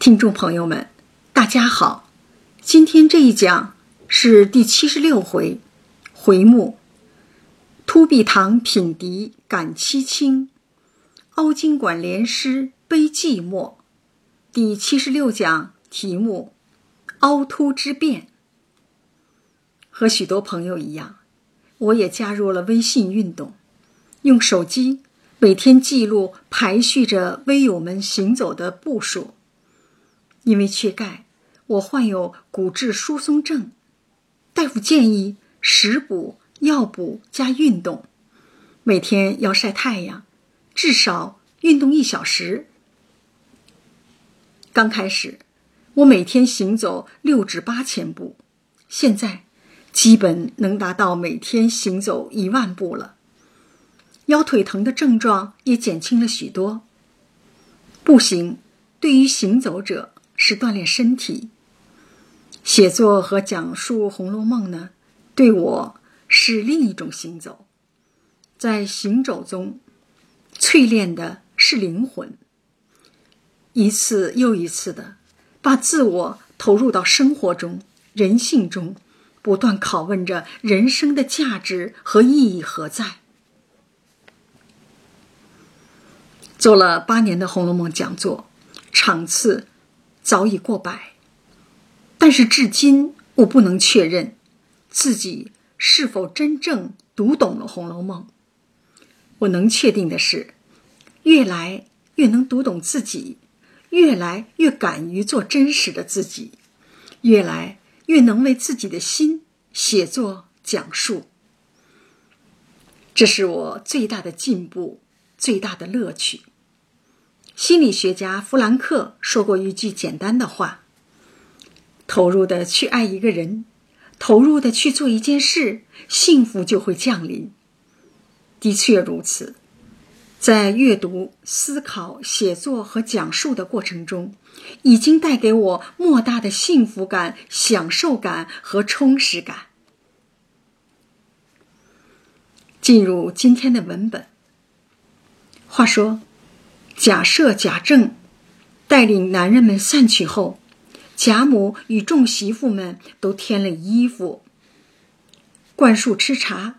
听众朋友们，大家好，今天这一讲是第七十六回，回目“突壁堂品笛感凄清，凹晶馆联诗悲寂寞”。第七十六讲题目“凹凸之变”。和许多朋友一样，我也加入了微信运动，用手机每天记录排序着微友们行走的步数。因为缺钙，我患有骨质疏松症，大夫建议食补、药补加运动，每天要晒太阳，至少运动一小时。刚开始，我每天行走六至八千步，现在基本能达到每天行走一万步了。腰腿疼的症状也减轻了许多。步行对于行走者。是锻炼身体。写作和讲述《红楼梦》呢，对我是另一种行走，在行走中淬炼的是灵魂。一次又一次的把自我投入到生活中、人性中，不断拷问着人生的价值和意义何在。做了八年的《红楼梦》讲座，场次。早已过百，但是至今我不能确认自己是否真正读懂了《红楼梦》。我能确定的是，越来越能读懂自己，越来越敢于做真实的自己，越来越能为自己的心写作讲述。这是我最大的进步，最大的乐趣。心理学家弗兰克说过一句简单的话：“投入的去爱一个人，投入的去做一件事，幸福就会降临。”的确如此，在阅读、思考、写作和讲述的过程中，已经带给我莫大的幸福感、享受感和充实感。进入今天的文本。话说。假设贾政带领男人们散去后，贾母与众媳妇们都添了衣服，灌树吃茶，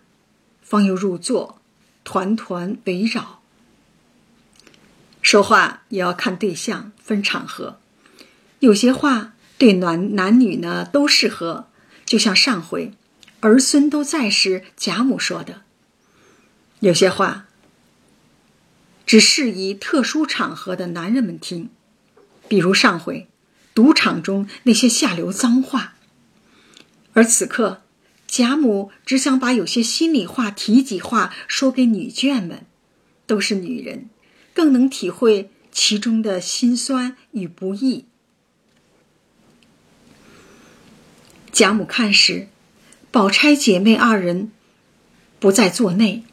方又入座，团团围绕。说话也要看对象，分场合，有些话对男男女呢都适合，就像上回儿孙都在时贾母说的；有些话。只适宜特殊场合的男人们听，比如上回赌场中那些下流脏话。而此刻，贾母只想把有些心里话、体己话说给女眷们，都是女人，更能体会其中的辛酸与不易。贾母看时，宝钗姐妹二人不在座内。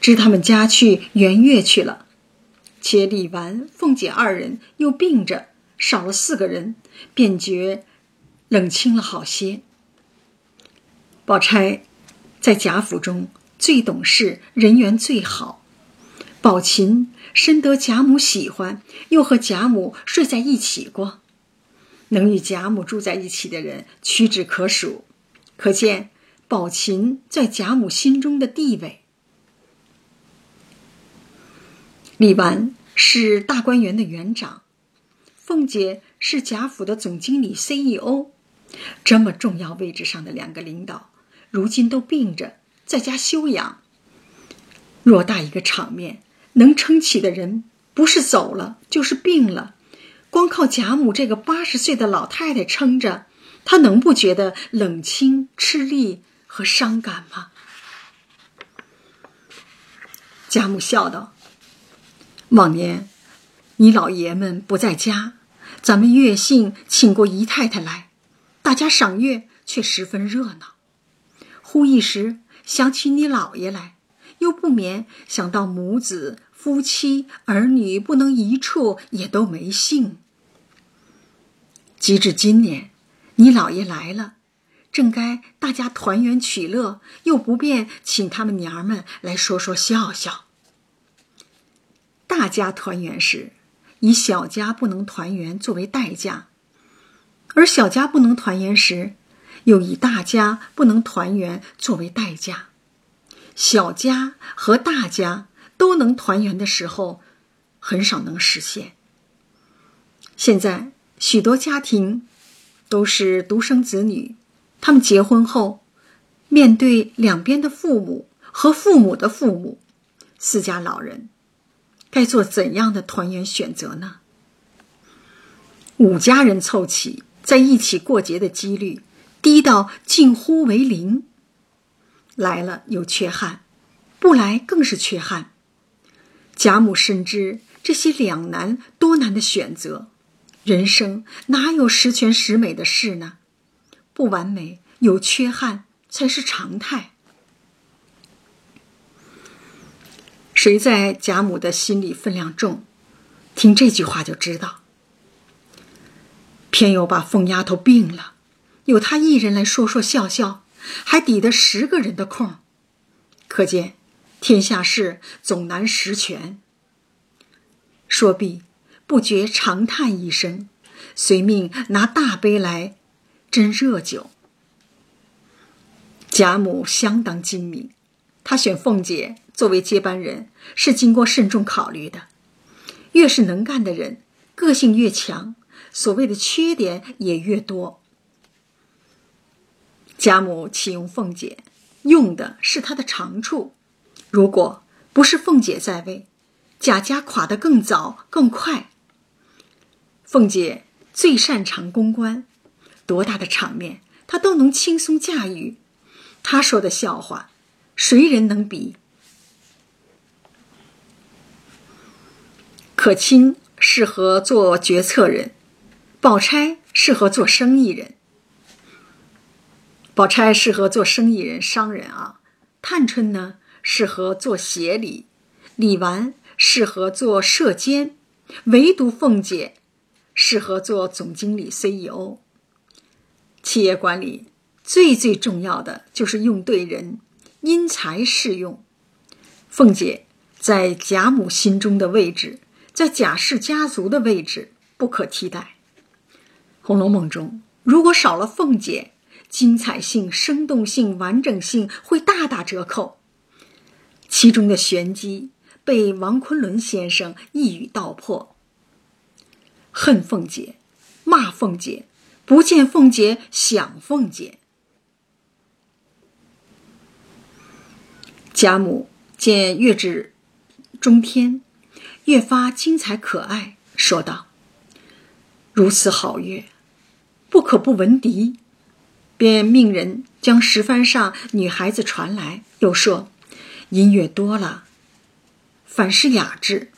知他们家去圆月去了，且李纨、凤姐二人又病着，少了四个人，便觉冷清了好些。宝钗在贾府中最懂事，人缘最好。宝琴深得贾母喜欢，又和贾母睡在一起过，能与贾母住在一起的人屈指可数，可见宝琴在贾母心中的地位。李纨是大观园的园长，凤姐是贾府的总经理 CEO，这么重要位置上的两个领导，如今都病着在家休养。偌大一个场面，能撑起的人不是走了就是病了，光靠贾母这个八十岁的老太太撑着，她能不觉得冷清、吃力和伤感吗？贾母笑道。往年，你老爷们不在家，咱们月姓请过姨太太来，大家赏月却十分热闹。忽一时想起你老爷来，又不免想到母子、夫妻、儿女不能一处，也都没幸。及至今年，你老爷来了，正该大家团圆取乐，又不便请他们娘儿们来说说笑笑。大家团圆时，以小家不能团圆作为代价，而小家不能团圆时，又以大家不能团圆作为代价。小家和大家都能团圆的时候，很少能实现。现在许多家庭都是独生子女，他们结婚后，面对两边的父母和父母的父母，四家老人。该做怎样的团圆选择呢？五家人凑齐在一起过节的几率低到近乎为零。来了有缺憾，不来更是缺憾。贾母深知这些两难多难的选择，人生哪有十全十美的事呢？不完美有缺憾才是常态。谁在贾母的心里分量重，听这句话就知道。偏又把凤丫头病了，有她一人来说说笑笑，还抵得十个人的空。可见天下事总难十全。说毕，不觉长叹一声，随命拿大杯来斟热酒。贾母相当精明，她选凤姐。作为接班人，是经过慎重考虑的。越是能干的人，个性越强，所谓的缺点也越多。贾母启用凤姐，用的是她的长处。如果不是凤姐在位，贾家垮得更早更快。凤姐最擅长公关，多大的场面她都能轻松驾驭。她说的笑话，谁人能比？可卿适合做决策人，宝钗适合做生意人。宝钗适合做生意人、商人啊。探春呢，适合做协理；李纨适合做社监，唯独凤姐适合做总经理、CEO。企业管理最最重要的就是用对人，因材施用。凤姐在贾母心中的位置。在贾氏家族的位置不可替代，《红楼梦》中如果少了凤姐，精彩性、生动性、完整性会大打折扣。其中的玄机被王昆仑先生一语道破：恨凤姐，骂凤姐，不见凤姐想凤姐。贾母见月至中天。越发精彩可爱，说道：“如此好乐，不可不闻笛。”便命人将石帆上女孩子传来，又说：“音乐多了，反是雅致，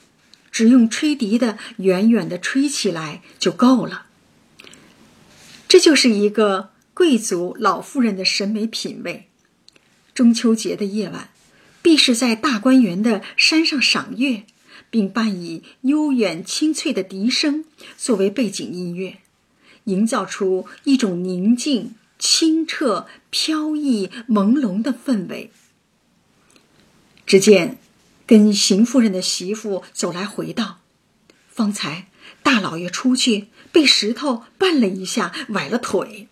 只用吹笛的远远的吹起来就够了。”这就是一个贵族老妇人的审美品味。中秋节的夜晚，必是在大观园的山上赏月。并伴以悠远清脆的笛声作为背景音乐，营造出一种宁静、清澈、飘逸、朦胧的氛围。只见跟邢夫人的媳妇走来回道：“方才大老爷出去被石头绊了一下，崴了腿。”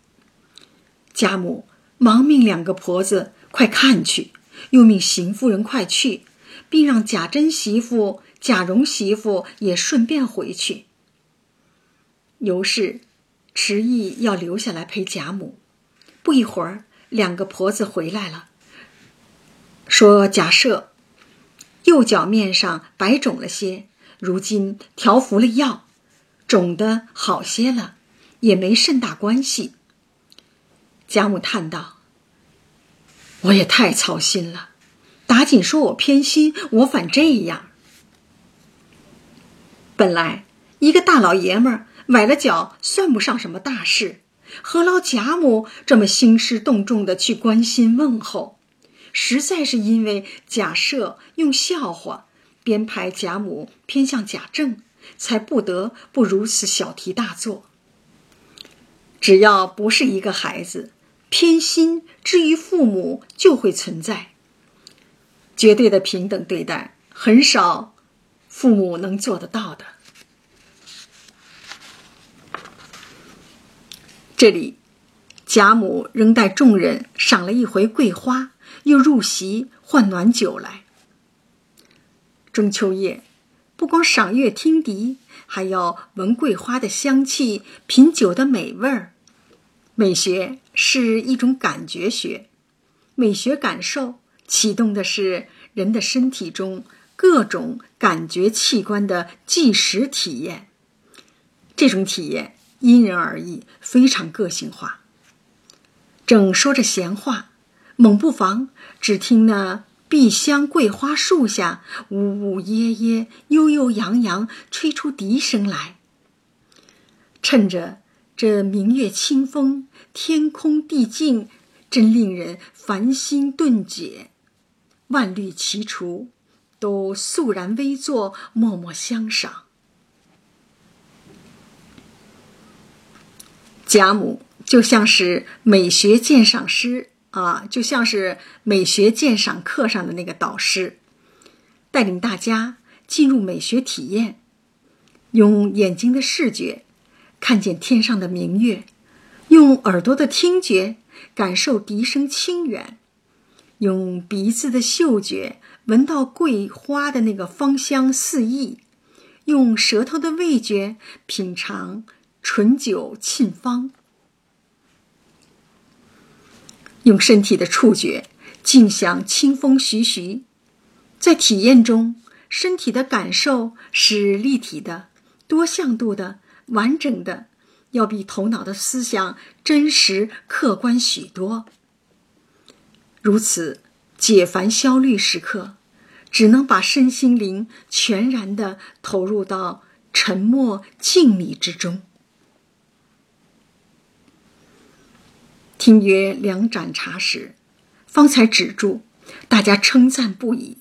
贾母忙命两个婆子快看去，又命邢夫人快去，并让贾珍媳妇。贾蓉媳妇也顺便回去。尤氏迟疑要留下来陪贾母。不一会儿，两个婆子回来了，说贾赦右脚面上白肿了些，如今调服了药，肿的好些了，也没甚大关系。贾母叹道：“我也太操心了，打紧说我偏心，我反这样。”本来一个大老爷们儿崴了脚，算不上什么大事，何劳贾母这么兴师动众的去关心问候？实在是因为贾赦用笑话编排贾母偏向贾政，才不得不如此小题大做。只要不是一个孩子，偏心之于父母就会存在。绝对的平等对待，很少。父母能做得到的。这里贾母仍带众人赏了一回桂花又入席换暖酒来。中秋夜不光赏月听笛还要闻桂花的香气品酒的美味儿。美学是一种感觉学美学感受启动的是人的身体中各种感觉器官的即时体验。这种体验因人而异，非常个性化。正说着闲话，猛不防只听那碧香桂花树下呜呜咽咽、悠悠扬扬吹出笛声来，趁着。这明月清风，天空地静，真令人烦心顿解。万虑齐除，都肃然微坐，默默相赏。贾母就像是美学鉴赏师啊，就像是美学鉴赏课上的那个导师，带领大家进入美学体验，用眼睛的视觉。看见天上的明月，用耳朵的听觉感受笛声清远，用鼻子的嗅觉闻到桂花的那个芳香四溢，用舌头的味觉品尝醇酒沁芳，用身体的触觉静享清风徐徐。在体验中，身体的感受是立体的、多向度的。完整的，要比头脑的思想真实客观许多。如此解烦消虑时刻，只能把身心灵全然的投入到沉默静谧之中。听约两盏茶时，方才止住，大家称赞不已。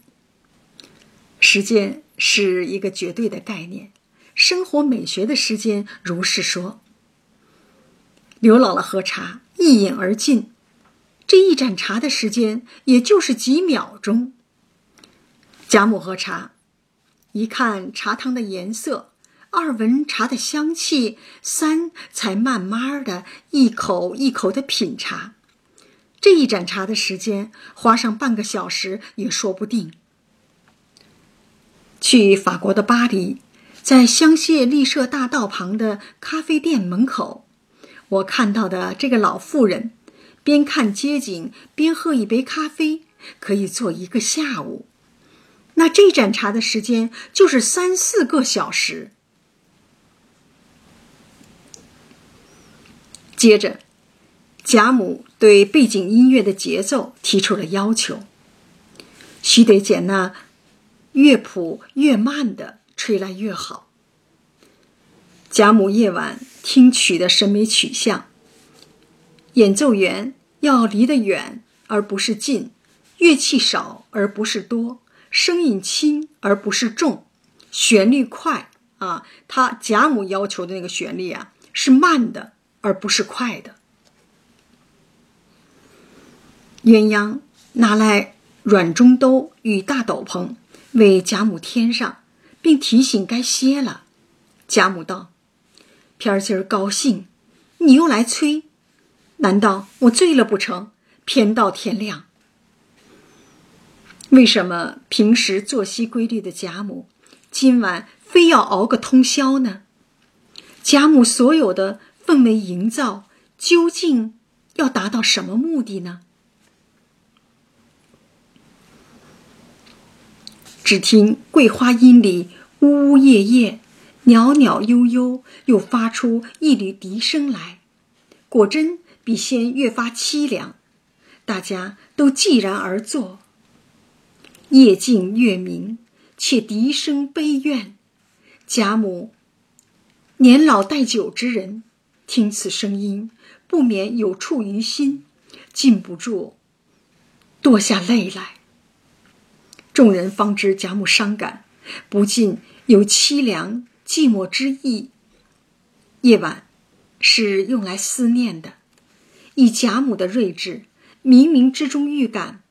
时间是一个绝对的概念。生活美学的时间，如是说。刘姥姥喝茶，一饮而尽，这一盏茶的时间，也就是几秒钟。贾母喝茶，一看茶汤的颜色，二闻茶的香气，三才慢慢的一口一口的品茶。这一盏茶的时间，花上半个小时也说不定。去法国的巴黎。在香榭丽舍大道旁的咖啡店门口，我看到的这个老妇人，边看街景边喝一杯咖啡，可以坐一个下午。那这盏茶的时间就是三四个小时。接着，贾母对背景音乐的节奏提出了要求，须得捡那乐谱越慢的。吹来越好。贾母夜晚听曲的审美取向，演奏员要离得远而不是近，乐器少而不是多，声音轻而不是重，旋律快啊。他贾母要求的那个旋律啊，是慢的而不是快的。鸳鸯拿来软中兜与大斗篷，为贾母添上。并提醒该歇了。贾母道：“偏儿今儿高兴，你又来催，难道我醉了不成？偏到天亮。为什么平时作息规律的贾母，今晚非要熬个通宵呢？贾母所有的氛围营造，究竟要达到什么目的呢？”只听桂花阴里。呜呜咽咽，袅袅悠悠，又发出一缕笛声来，果真比先越发凄凉。大家都寂然而坐。夜静月明，且笛声悲怨。贾母年老带酒之人，听此声音，不免有触于心，禁不住堕下泪来。众人方知贾母伤感。不禁有凄凉寂寞之意。夜晚是用来思念的。以贾母的睿智，冥冥之中预感，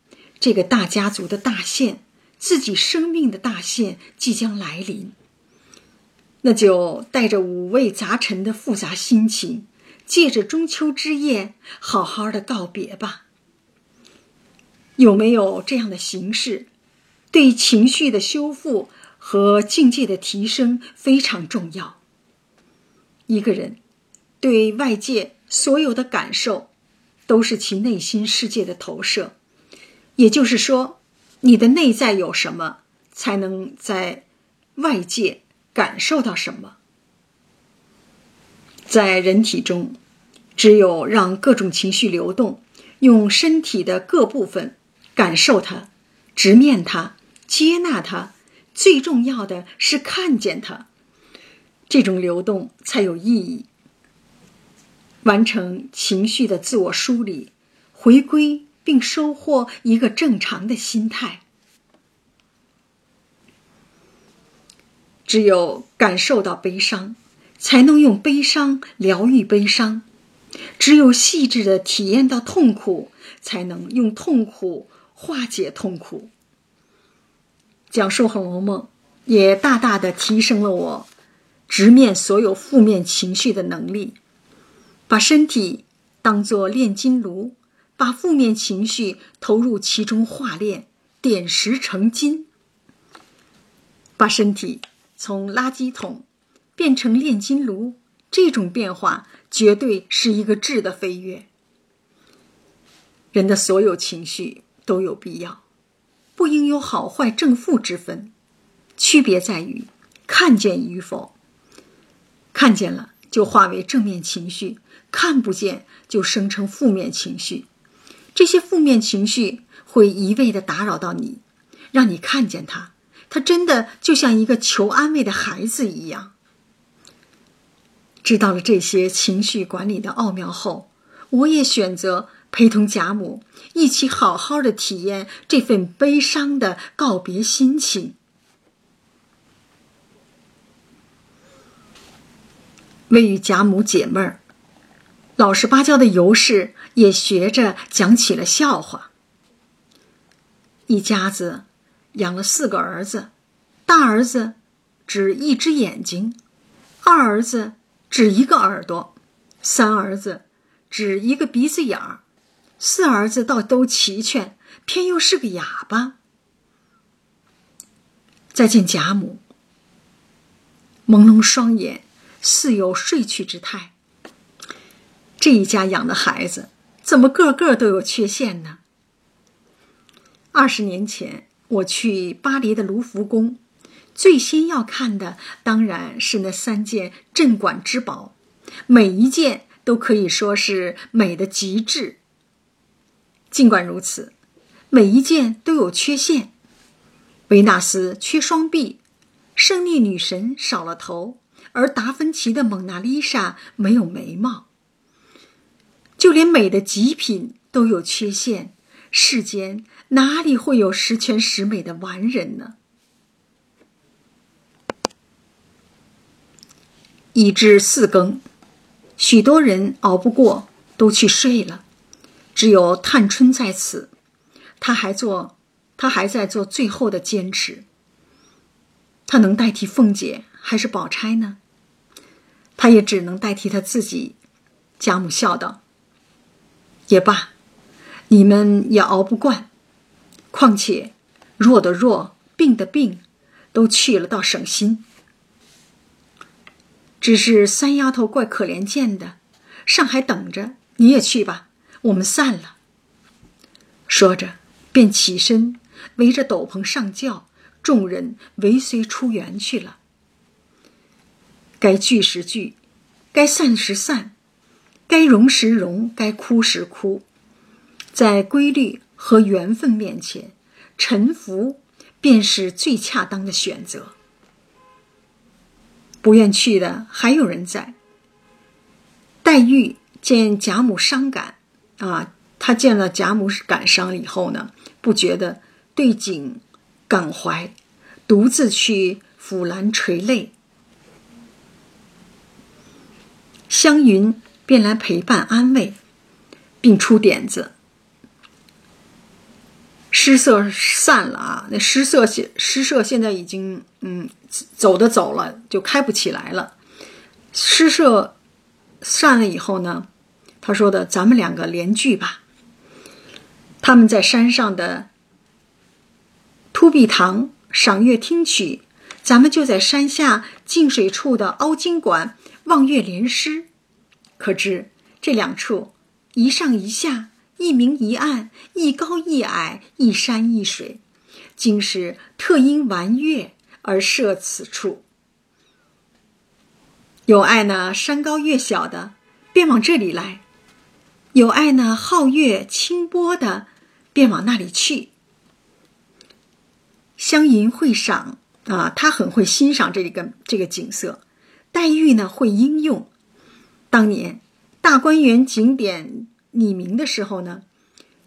这个大家族的大限，自己生命的大限即将来临。那就带着五味杂陈的复杂心情，借着中秋之夜，好好的告别吧。有没有这样的形式，对情绪的修复和境界的提升非常重要。一个人对外界所有的感受，都是其内心世界的投射。也就是说，你的内在有什么，才能在外界感受到什么。在人体中，只有让各种情绪流动，用身体的各部分感受它、直面它、接纳它，最重要的是看见它，这种流动才有意义。完成情绪的自我梳理，回归并收获一个正常的心态。只有感受到悲伤。才能用悲伤疗愈悲伤，只有细致的体验到痛苦，才能用痛苦化解痛苦。讲述《红楼梦》，也大大的提升了我直面所有负面情绪的能力。把身体当作炼金炉，把负面情绪投入其中化炼，点石成金。把身体从垃圾桶。变成炼金炉，这种变化绝对是一个质的飞跃。人的所有情绪都有必要，不应有好坏正负之分，区别在于看见与否。看见了就化为正面情绪，看不见就生成负面情绪。这些负面情绪会一味的打扰到你，让你看见他，他真的就像一个求安慰的孩子一样。知道了这些情绪管理的奥妙后，我也选择陪同贾母一起好好的体验这份悲伤的告别心情。为与贾母解闷儿，老实巴交的尤氏也学着讲起了笑话。一家子养了四个儿子，大儿子只一只眼睛，二儿子。只一个耳朵，三儿子只一个鼻子眼儿，四儿子倒都齐全，偏又是个哑巴。再见贾母，朦胧双眼，似有睡去之态。这一家养的孩子，怎么个个都有缺陷呢？二十年前，我去巴黎的卢浮宫。最先要看的当然是那三件镇馆之宝，每一件都可以说是美的极致。尽管如此，每一件都有缺陷：维纳斯缺双臂，胜利女神少了头，而达芬奇的蒙娜丽莎没有眉毛。就连美的极品都有缺陷，世间哪里会有十全十美的完人呢？已至四更，许多人熬不过，都去睡了。只有探春在此，他还做，他还在做最后的坚持。他能代替凤姐还是宝钗呢？他也只能代替他自己。贾母笑道：“也罢，你们也熬不惯。况且弱的弱，病的病，都去了，倒省心。”只是三丫头怪可怜见的，上海等着，你也去吧。我们散了。说着，便起身，围着斗篷上轿，众人围随出园去了。该聚时聚，该散时散，该容时容，该哭时哭，在规律和缘分面前，臣服便是最恰当的选择。不愿去的还有人在。黛玉见贾母伤感，啊，她见了贾母感伤以后呢，不觉得对景感怀，独自去抚兰垂泪。湘云便来陪伴安慰，并出点子。诗社散了啊！那诗社现诗社现在已经嗯走的走了，就开不起来了。诗社散了以后呢，他说的：“咱们两个联聚吧。”他们在山上的突壁堂赏月听曲，咱们就在山下净水处的凹晶馆望月联诗。可知这两处一上一下，一明一暗，一高一矮，一山一水，竟是特因玩月而设此处。有爱呢山高月小的，便往这里来；有爱呢皓月清波的。便往那里去。湘云会赏啊，他很会欣赏这个这个景色。黛玉呢会应用。当年大观园景点拟名的时候呢，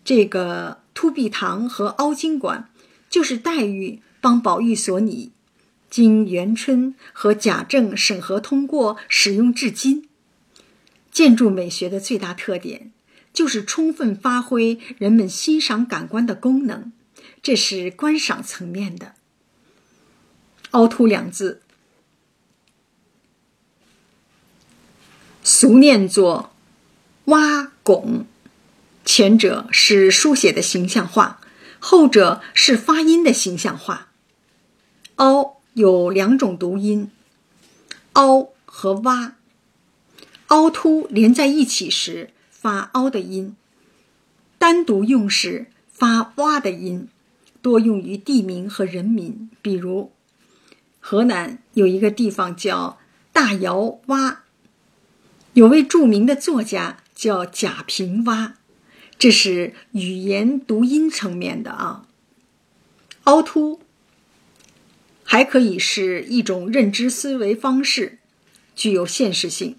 这个凸壁堂和凹晶馆就是黛玉帮宝玉所拟，经元春和贾政审核通过，使用至今。建筑美学的最大特点。就是充分发挥人们欣赏感官的功能，这是观赏层面的。凹凸两字，俗念作挖拱，前者是书写的形象化，后者是发音的形象化。凹有两种读音，凹和挖，凹凸连在一起时。发凹的音，单独用时发洼的音，多用于地名和人名。比如，河南有一个地方叫大窑洼，有位著名的作家叫贾平凹，这是语言读音层面的啊。凹凸还可以是一种认知思维方式，具有现实性。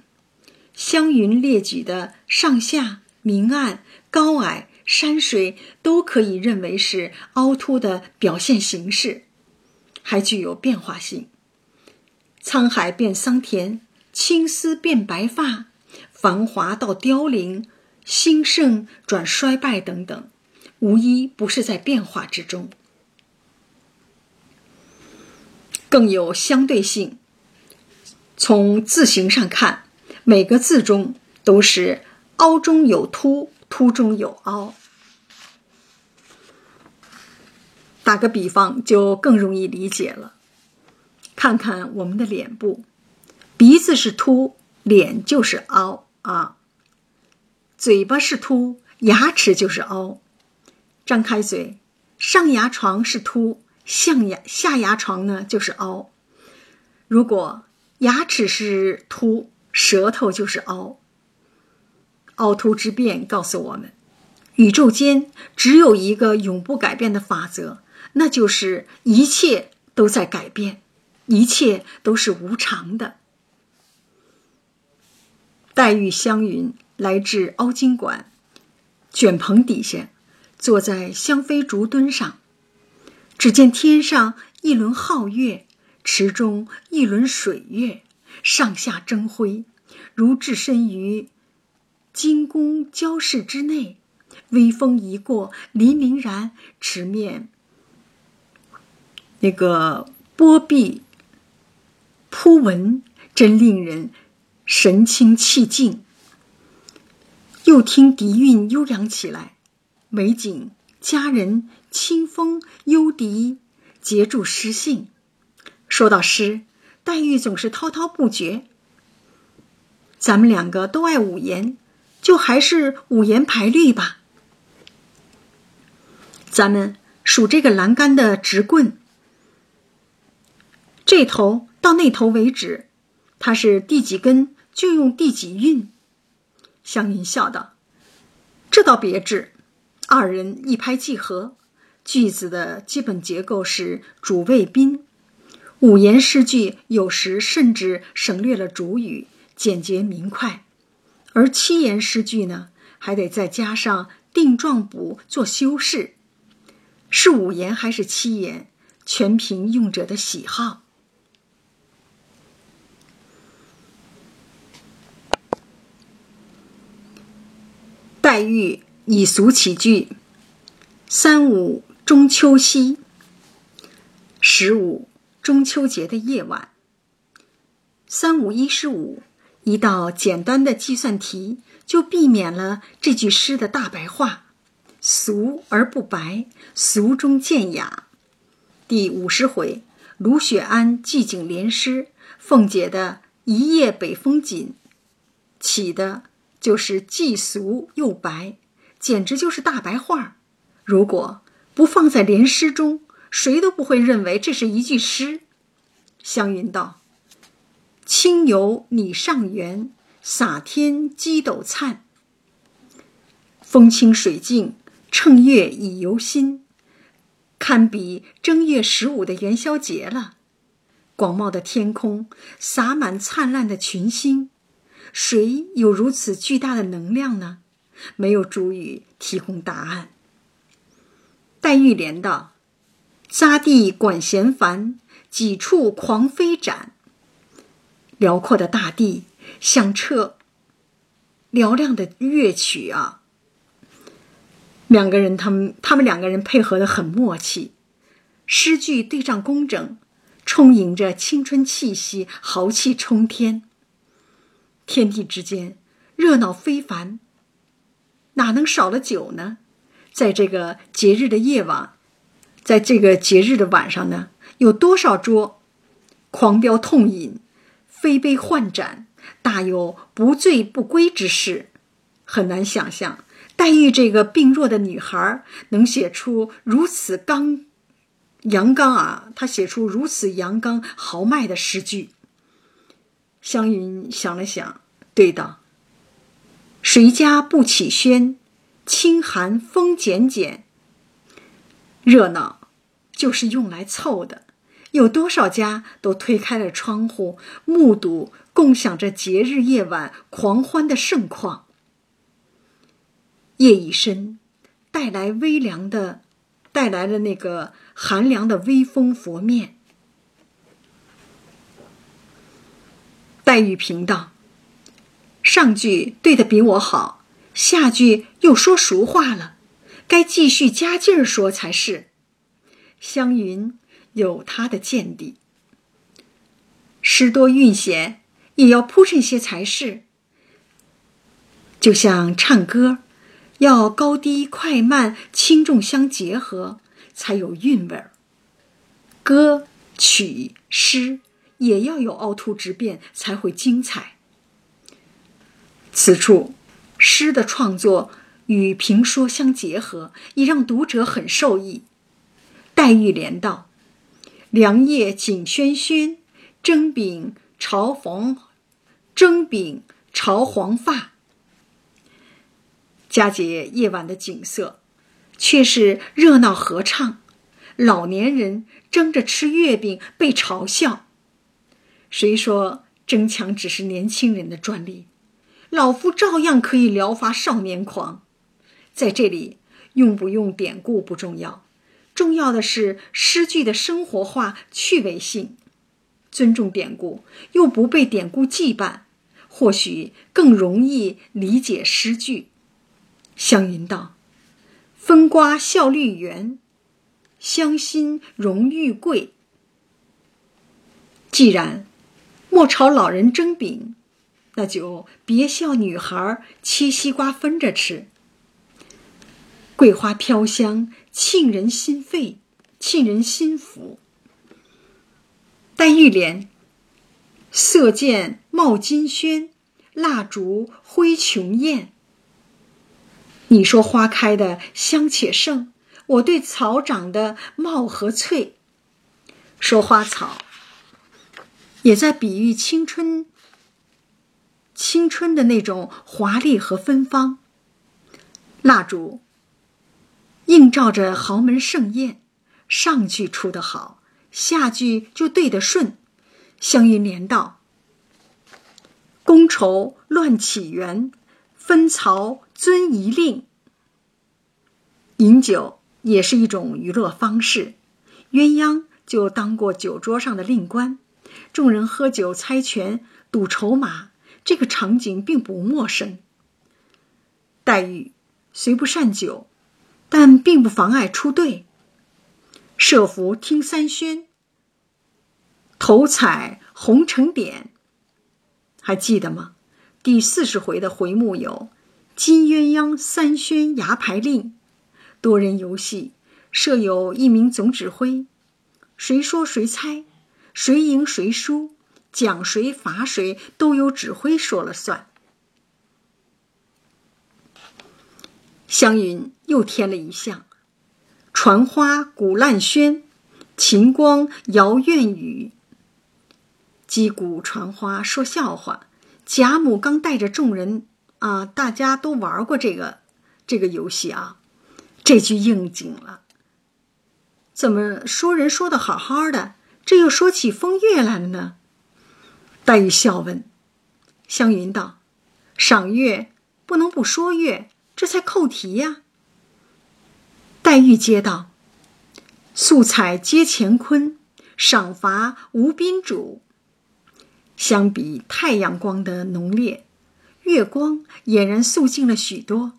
湘云列举的上下、明暗、高矮、山水，都可以认为是凹凸的表现形式，还具有变化性。沧海变桑田，青丝变白发，繁华到凋零，兴盛转衰败等等，无一不是在变化之中。更有相对性。从字形上看。每个字中都是凹中有凸，凸中有凹。打个比方，就更容易理解了。看看我们的脸部，鼻子是凸，脸就是凹啊；嘴巴是凸，牙齿就是凹。张开嘴，上牙床是凸，下牙下牙床呢就是凹。如果牙齿是凸，舌头就是凹，凹凸之变告诉我们，宇宙间只有一个永不改变的法则，那就是一切都在改变，一切都是无常的。黛玉、湘云来至凹晶馆，卷棚底下，坐在香妃竹墩上，只见天上一轮皓月，池中一轮水月。上下争辉，如置身于金宫交室之内。微风一过，粼粼然，池面那个波碧铺纹，真令人神清气静。又听笛韵悠扬起来，美景佳人，清风幽笛，结住诗兴。说到诗。黛玉总是滔滔不绝。咱们两个都爱五言，就还是五言排律吧。咱们数这个栏杆的直棍，这头到那头为止，它是第几根就用第几韵。湘云笑道：“这倒别致，二人一拍即合。句子的基本结构是主谓宾。”五言诗句有时甚至省略了主语，简洁明快；而七言诗句呢，还得再加上定状补做修饰。是五言还是七言，全凭用者的喜好。黛玉以俗起句：三五中秋夕，十五。中秋节的夜晚，三五一十五，一道简单的计算题就避免了这句诗的大白话：“俗而不白，俗中见雅。”第五十回，卢雪庵寄景联诗，凤姐的一夜北风紧，起的就是既俗又白，简直就是大白话。如果不放在联诗中，谁都不会认为这是一句诗。湘云道。清游拟上元，洒天鸡斗灿。风清水净，乘月已游心，堪比正月十五的元宵节了。广袤的天空洒满灿烂的群星，谁有如此巨大的能量呢？没有主语提供答案。黛玉连道：“匝地管弦繁，几处狂飞展。”辽阔的大地响彻嘹亮的乐曲啊！两个人，他们他们两个人配合的很默契，诗句对仗工整，充盈着青春气息，豪气冲天。天地之间热闹非凡，哪能少了酒呢？在这个节日的夜晚，在这个节日的晚上呢，有多少桌狂飙痛饮？飞杯换盏，大有不醉不归之势。很难想象，黛玉这个病弱的女孩能写出如此刚阳刚啊！她写出如此阳刚豪迈的诗句。湘云想了想，对道：“谁家不起轩？清寒风剪剪。热闹，就是用来凑的。”有多少家都推开了窗户，目睹共享着节日夜晚狂欢的盛况。夜已深，带来微凉的，带来了那个寒凉的微风拂面。黛玉平道：“上句对的比我好，下句又说俗话了，该继续加劲儿说才是。”湘云。有他的见地，诗多韵闲，也要铺陈些才是。就像唱歌，要高低快慢轻重相结合，才有韵味儿。歌曲诗也要有凹凸之变，才会精彩。此处诗的创作与评说相结合，也让读者很受益。黛玉连道。凉夜景轩轩，蒸饼朝黄，蒸饼朝黄发。佳节夜晚的景色，却是热闹合唱。老年人争着吃月饼被嘲笑，谁说争强只是年轻人的专利？老夫照样可以撩发少年狂。在这里，用不用典故不重要。重要的是诗句的生活化、趣味性，尊重典故又不被典故羁绊，或许更容易理解诗句。湘云道：“风刮笑绿园，香馨荣玉桂。既然莫朝老人蒸饼，那就别笑女孩切西瓜分着吃。桂花飘香。”沁人心肺，沁人心腑。黛玉莲，色见冒金轩，蜡烛辉琼艳。你说花开的香且盛，我对草长得茂和翠。说花草，也在比喻青春，青春的那种华丽和芬芳。蜡烛。映照着豪门盛宴，上句出得好，下句就对得顺。湘云连道：“觥筹乱起源，分曹遵仪令。饮酒也是一种娱乐方式，鸳鸯就当过酒桌上的令官，众人喝酒猜拳赌筹码，这个场景并不陌生。黛玉虽不善酒。”但并不妨碍出队，设伏听三宣，头彩红成点，还记得吗？第四十回的回目有“金鸳鸯三宣牙牌令”，多人游戏设有一名总指挥，谁说谁猜，谁赢谁输，奖谁罚谁都由指挥说了算。湘云又添了一项：“传花鼓烂喧，晴光摇院雨。”击鼓传花说笑话，贾母刚带着众人啊，大家都玩过这个这个游戏啊，这句应景了。怎么说人说的好好的，这又说起风月来了呢？黛玉笑问。湘云道：“赏月不能不说月，这才扣题呀。”黛玉接道：“素彩皆乾坤，赏罚无宾主。”相比太阳光的浓烈，月光俨然素净了许多，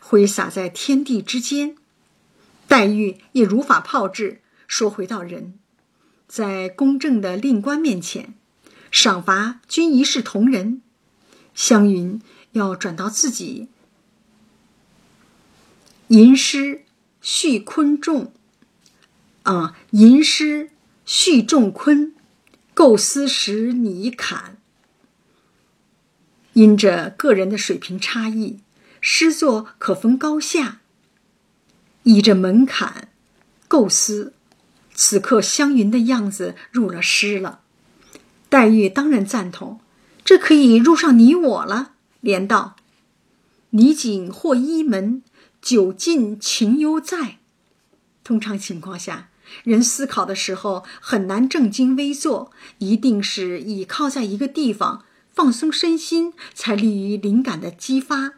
挥洒在天地之间。黛玉也如法炮制，说回到人，在公正的令官面前，赏罚均一视同仁。湘云要转到自己，吟诗续昆仲，啊，吟诗续仲昆。构思时拟坎，因着个人的水平差异，诗作可分高下。依着门槛构思，此刻湘云的样子入了诗了。黛玉当然赞同，这可以入上你我了。连道：“你景或一门，酒尽情犹在。”通常情况下。人思考的时候很难正襟危坐，一定是倚靠在一个地方放松身心，才利于灵感的激发。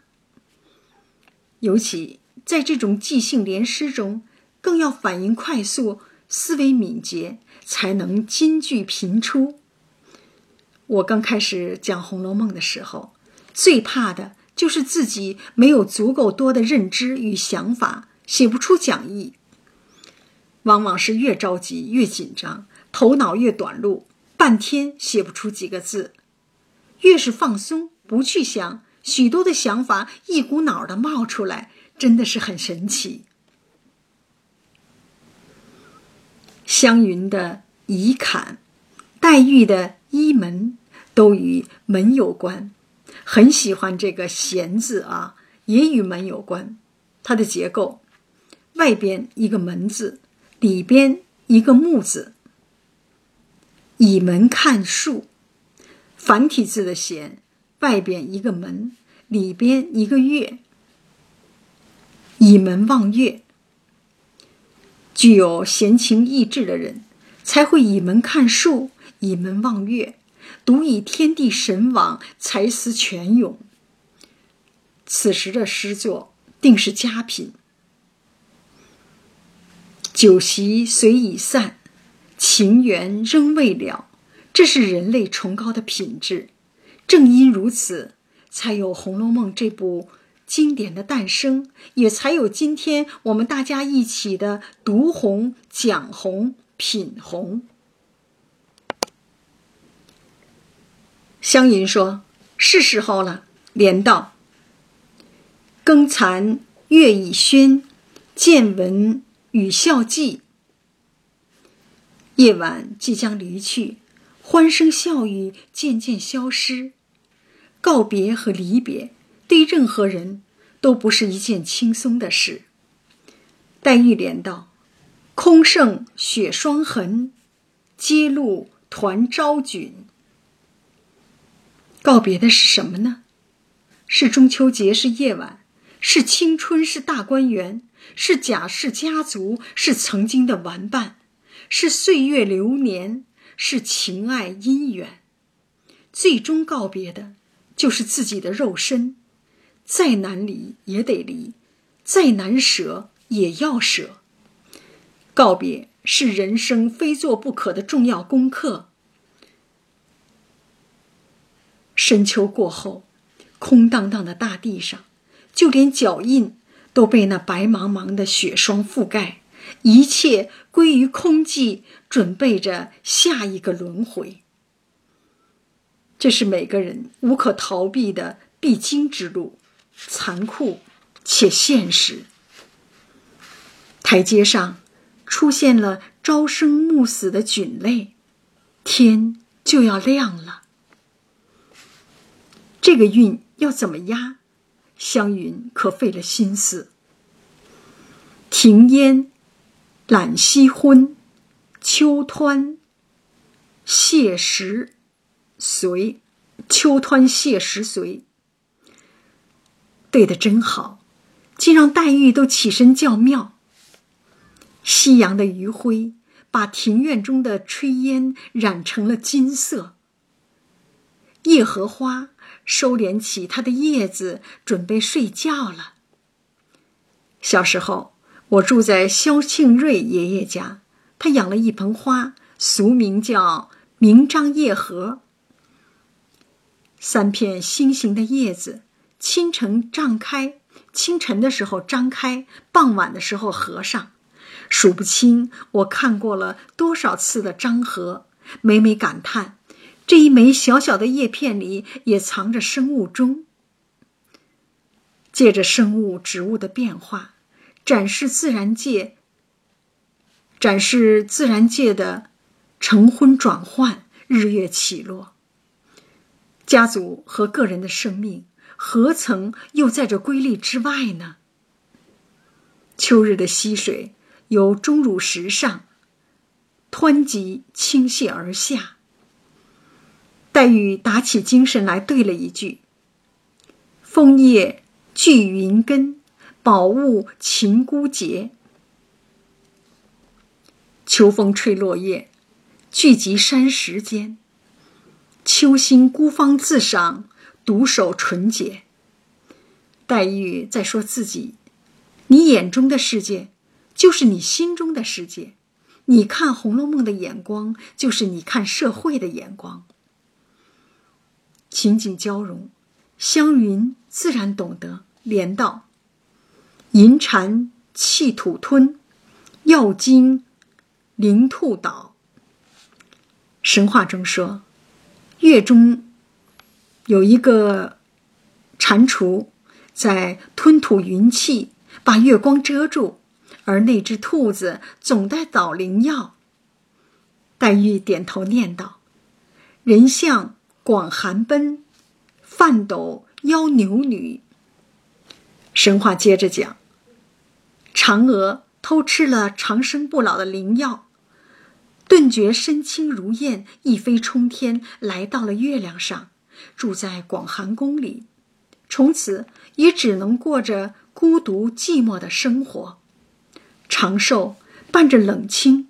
尤其在这种即兴联诗中，更要反应快速、思维敏捷，才能金句频出。我刚开始讲《红楼梦》的时候，最怕的就是自己没有足够多的认知与想法，写不出讲义。往往是越着急越紧张，头脑越短路，半天写不出几个字；越是放松，不去想，许多的想法一股脑的冒出来，真的是很神奇。湘云的倚坎，黛玉的衣门，都与门有关。很喜欢这个“闲”字啊，也与门有关。它的结构，外边一个门字。里边一个木字，倚门看树，繁体字的闲，外边一个门，里边一个月，倚门望月。具有闲情逸致的人，才会倚门看树，倚门望月，独以天地神往，才思泉涌。此时的诗作定是佳品。酒席虽已散，情缘仍未了。这是人类崇高的品质。正因如此，才有《红楼梦》这部经典的诞生，也才有今天我们大家一起的读红、讲红、品红。湘云说：“是时候了。”连道：“更残月已轩，见闻。”雨笑寂，夜晚即将离去，欢声笑语渐渐消失。告别和离别，对任何人都不是一件轻松的事。黛玉连道：“空剩雪霜痕，街路团朝菌。”告别的是什么呢？是中秋节，是夜晚。是青春，是大观园，是贾氏家族，是曾经的玩伴，是岁月流年，是情爱姻缘。最终告别的，就是自己的肉身。再难离也得离，再难舍也要舍。告别是人生非做不可的重要功课。深秋过后，空荡荡的大地上。就连脚印都被那白茫茫的雪霜覆盖，一切归于空寂，准备着下一个轮回。这是每个人无可逃避的必经之路，残酷且现实。台阶上出现了朝生暮死的菌类，天就要亮了。这个运要怎么压？湘云可费了心思。庭烟懒夕昏，秋湍泻石随。秋湍泻石随，对的真好，竟让黛玉都起身叫妙。夕阳的余晖把庭院中的炊烟染成了金色。叶荷花收敛起它的叶子，准备睡觉了。小时候，我住在萧庆瑞爷爷家，他养了一盆花，俗名叫明章叶荷。三片心形的叶子，清晨张开，清晨的时候张开，傍晚的时候合上，数不清我看过了多少次的张合，每每感叹，这一枚小小的叶片里也藏着生物钟。借着生物植物的变化，展示自然界，展示自然界的晨昏转换，日月起落。家族和个人的生命，何曾又在这规律之外呢？秋日的溪水由钟乳石上湍急倾泻而下。黛玉打起精神来，对了一句：“枫叶聚云根，宝物晴孤节。”秋风吹落叶，聚集山石间。秋心孤芳自赏，独守纯洁。黛玉在说自己：“你眼中的世界，就是你心中的世界；你看《红楼梦》的眼光，就是你看社会的眼光。”情景交融，湘云自然懂得。连道：“银蟾气土吞，药精灵兔倒。”神话中说。月中有一个蟾蜍在吞吐云气，把月光遮住，而那只兔子总在捣灵药。黛玉点头念道：“人像广寒奔，饭斗邀牛女。”神话接着讲：嫦娥偷吃了长生不老的灵药。顿觉身轻如燕，一飞冲天，来到了月亮上，住在广寒宫里，从此也只能过着孤独寂寞的生活，长寿伴着冷清。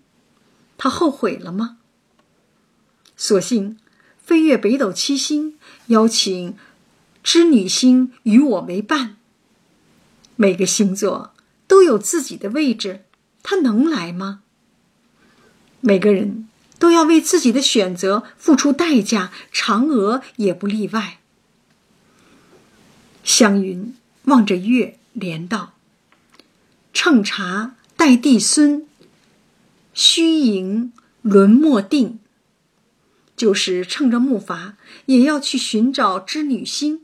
他后悔了吗？索性飞越北斗七星，邀请织女星与我为伴。每个星座都有自己的位置，他能来吗？每个人都要为自己的选择付出代价，嫦娥也不例外。湘云望着月，连道：“乘茶待帝孙，虚盈轮莫定。”就是乘着木筏，也要去寻找织女星。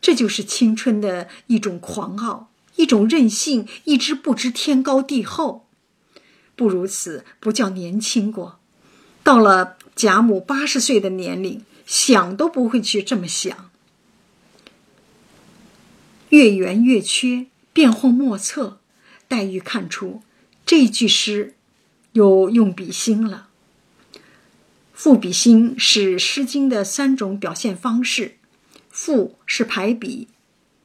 这就是青春的一种狂傲，一种任性，一只不知天高地厚。不如此，不叫年轻过。到了贾母八十岁的年龄，想都不会去这么想。月圆月缺，变幻莫测。黛玉看出这句诗有用笔心了。赋比兴是《诗经》的三种表现方式：赋是排比，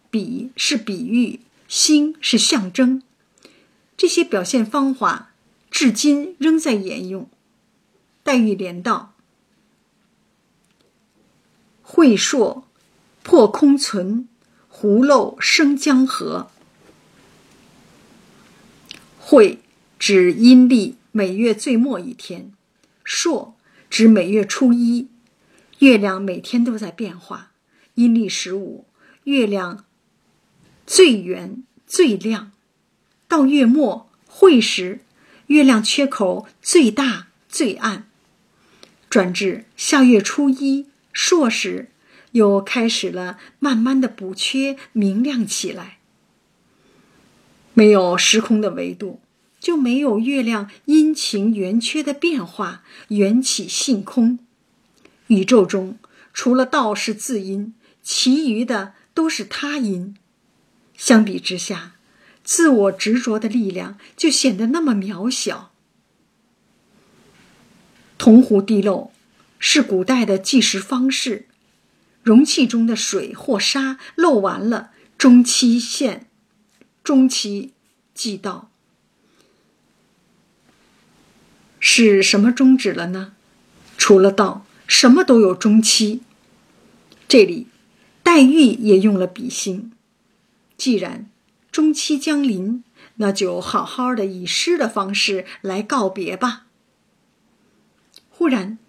比是比喻，兴是象征。这些表现方法。至今仍在沿用。黛玉连道：“晦朔破空存，葫漏生江河。”晦指阴历每月最末一天，朔指每月初一。月亮每天都在变化，阴历十五，月亮最圆最亮。到月末会时。月亮缺口最大最暗，转至下月初一朔时，又开始了慢慢的补缺，明亮起来。没有时空的维度，就没有月亮阴晴圆缺的变化，缘起性空。宇宙中除了道是自因，其余的都是他因。相比之下，自我执着的力量就显得那么渺小。铜壶滴漏是古代的计时方式，容器中的水或沙漏完了，中期限，中期即到。是什么终止了呢？除了道，什么都有中期。这里，黛玉也用了比兴。既然中期将临，那就好好的以诗的方式来告别吧。忽然，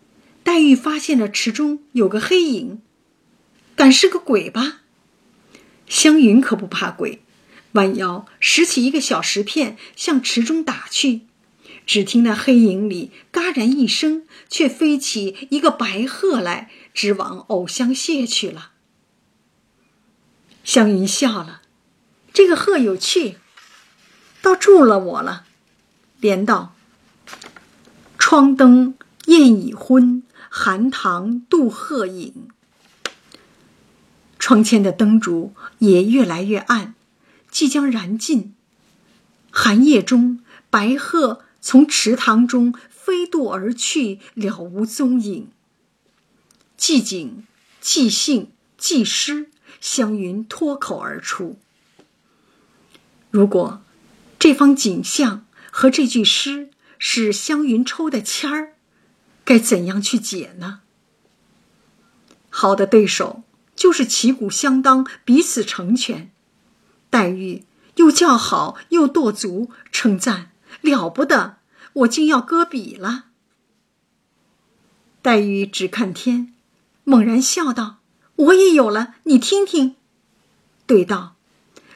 黛玉发现了池中有个黑影，敢是个鬼吧？湘云可不怕鬼，弯腰拾起一个小石片，向池中打去。只听那黑影里“嘎然”一声，却飞起一个白鹤来，直往藕香榭去了。湘云笑了，这个鹤有趣，倒助了我了。连道：“窗灯。”燕已昏，寒塘渡鹤影。窗前的灯烛也越来越暗，即将燃尽。寒夜中，白鹤从池塘中飞渡而去，了无踪影。寂景、寂兴、寂诗，湘云脱口而出。如果这方景象和这句诗是湘云抽的签儿。该怎样去解呢？好的对手就是旗鼓相当，彼此成全。黛玉又叫好又跺足，称赞了不得，我竟要搁笔了。黛玉只看天，猛然笑道：“我也有了，你听听。”对道：“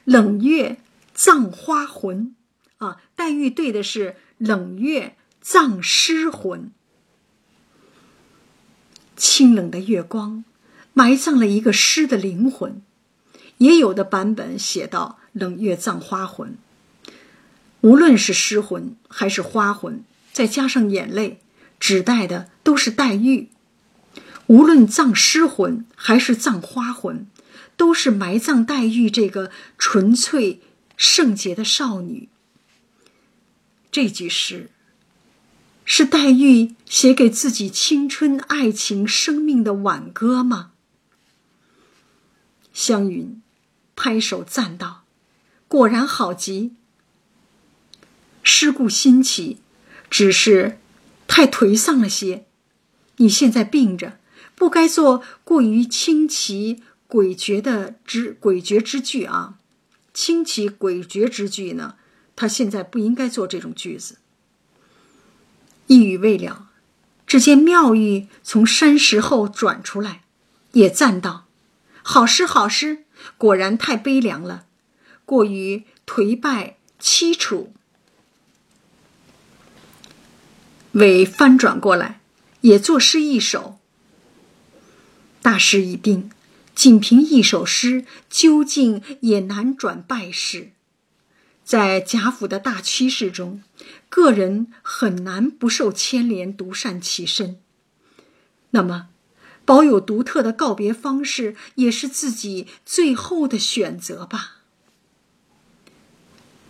冷月葬花魂。”啊，黛玉对的是冷月葬诗魂。清冷的月光，埋葬了一个诗的灵魂。也有的版本写到“冷月葬花魂”。无论是诗魂还是花魂，再加上眼泪，指代的都是黛玉。无论葬诗魂还是葬花魂，都是埋葬黛玉这个纯粹圣洁的少女。这句诗。是黛玉写给自己青春、爱情、生命的挽歌吗？湘云拍手赞道：“果然好极。诗故新奇，只是太颓丧了些。你现在病着，不该做过于清奇诡谲的之诡谲之句啊！清奇诡谲之句呢？他现在不应该做这种句子。”一语未了，只见妙玉从山石后转出来，也赞道：“好诗，好诗！果然太悲凉了，过于颓败凄楚。”为翻转过来，也作诗一首。大势已定，仅凭一首诗，究竟也难转败势。在贾府的大趋势中，个人很难不受牵连，独善其身。那么，保有独特的告别方式，也是自己最后的选择吧。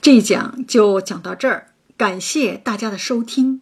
这一讲就讲到这儿，感谢大家的收听。